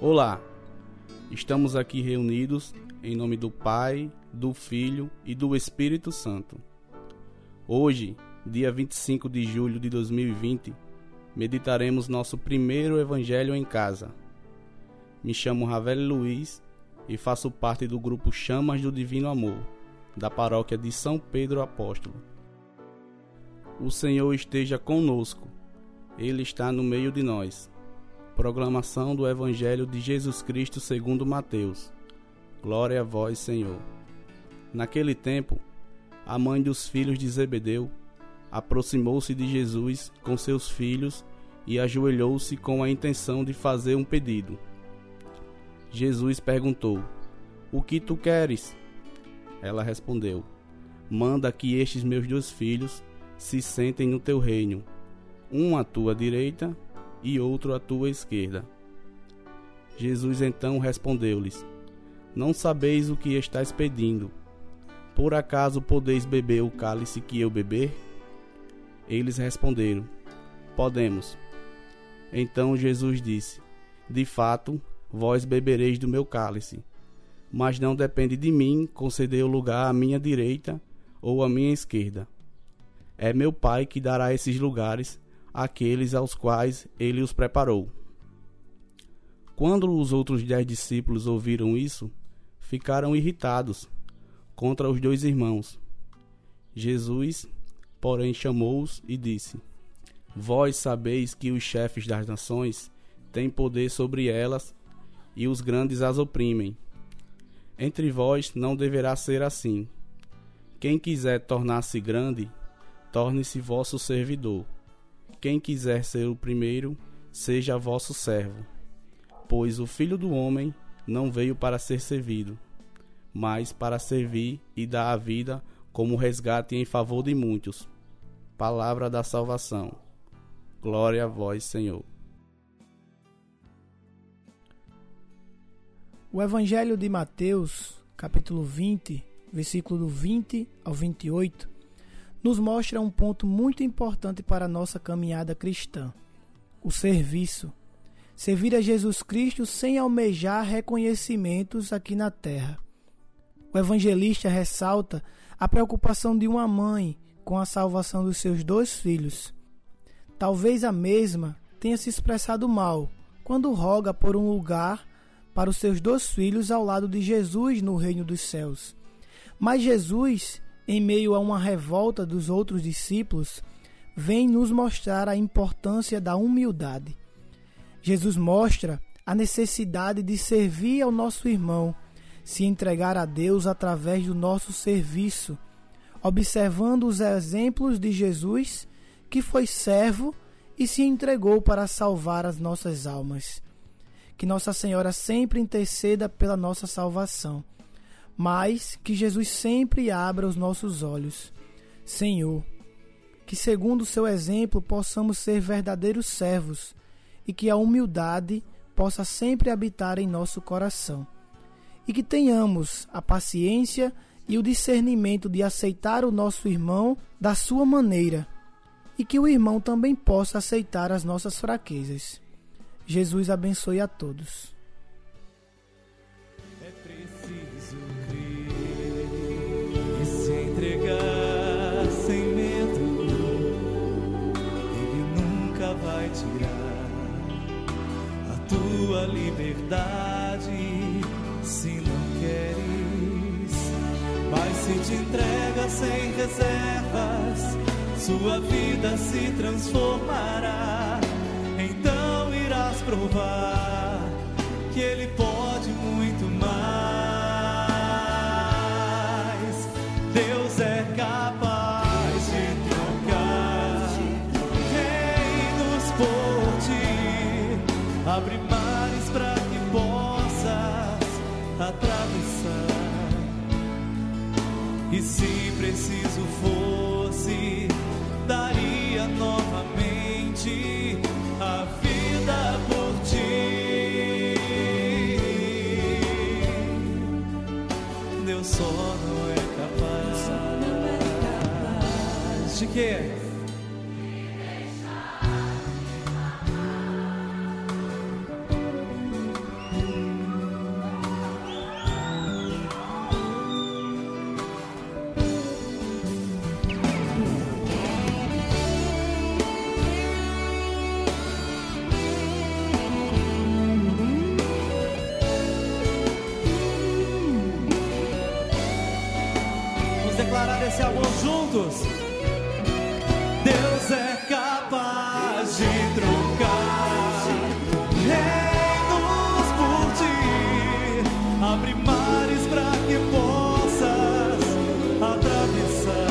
Olá, estamos aqui reunidos em nome do Pai, do Filho e do Espírito Santo. Hoje, dia 25 de julho de 2020, meditaremos nosso primeiro Evangelho em casa. Me chamo Ravel Luiz e faço parte do grupo Chamas do Divino Amor, da paróquia de São Pedro Apóstolo. O Senhor esteja conosco, Ele está no meio de nós. Proclamação do Evangelho de Jesus Cristo segundo Mateus. Glória a vós, Senhor. Naquele tempo, a mãe dos filhos de Zebedeu aproximou-se de Jesus com seus filhos e ajoelhou-se com a intenção de fazer um pedido. Jesus perguntou: O que tu queres? Ela respondeu: Manda que estes meus dois filhos se sentem no teu reino, um à tua direita e outro à tua esquerda. Jesus então respondeu-lhes: Não sabeis o que estáis pedindo. Por acaso podeis beber o cálice que eu beber? Eles responderam: Podemos. Então Jesus disse: De fato, vós bebereis do meu cálice, mas não depende de mim conceder o lugar à minha direita ou à minha esquerda. É meu Pai que dará esses lugares àqueles aos quais ele os preparou. Quando os outros dez discípulos ouviram isso, ficaram irritados contra os dois irmãos. Jesus, porém, chamou-os e disse: Vós sabeis que os chefes das nações têm poder sobre elas e os grandes as oprimem. Entre vós não deverá ser assim. Quem quiser tornar-se grande, torne-se vosso servidor. Quem quiser ser o primeiro, seja vosso servo. Pois o Filho do Homem não veio para ser servido, mas para servir e dar a vida como resgate em favor de muitos. Palavra da salvação. Glória a vós, Senhor. O Evangelho de Mateus, capítulo 20, versículo do 20 ao 28, nos mostra um ponto muito importante para a nossa caminhada cristã: o serviço. Servir a Jesus Cristo sem almejar reconhecimentos aqui na terra. O evangelista ressalta a preocupação de uma mãe com a salvação dos seus dois filhos. Talvez a mesma tenha se expressado mal quando roga por um lugar para os seus dois filhos ao lado de Jesus no reino dos céus. Mas Jesus em meio a uma revolta dos outros discípulos, vem nos mostrar a importância da humildade. Jesus mostra a necessidade de servir ao nosso irmão, se entregar a Deus através do nosso serviço, observando os exemplos de Jesus, que foi servo e se entregou para salvar as nossas almas. Que Nossa Senhora sempre interceda pela nossa salvação mas que Jesus sempre abra os nossos olhos. Senhor, que segundo o seu exemplo possamos ser verdadeiros servos e que a humildade possa sempre habitar em nosso coração. E que tenhamos a paciência e o discernimento de aceitar o nosso irmão da sua maneira e que o irmão também possa aceitar as nossas fraquezas. Jesus abençoe a todos. Vai tirar a tua liberdade se não queres. Mas se te entrega sem reservas, sua vida se transformará. Então irás provar que Ele pode abre mares para que possas atravessar. E se preciso fosse, daria novamente a vida por ti. Deus só não é capaz de quê? Declarar esse amor juntos. Deus é capaz de trocar reinos por ti, abre mares para que possas atravessar.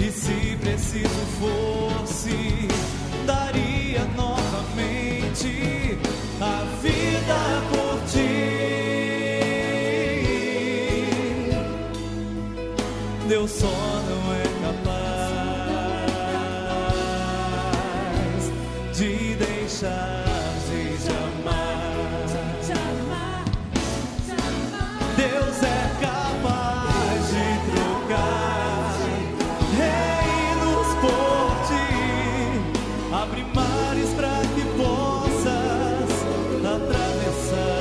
E se preciso fosse, só não é capaz de deixar de te amar. Deus é capaz de trocar reinos por ti, abre mares para que possas atravessar.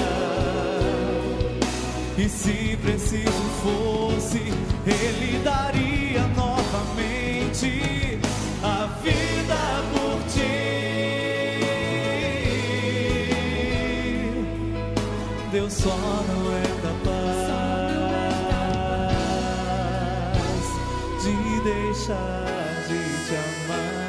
E se preciso fosse, daria novamente a vida por ti. Deus só não é capaz de deixar de te amar.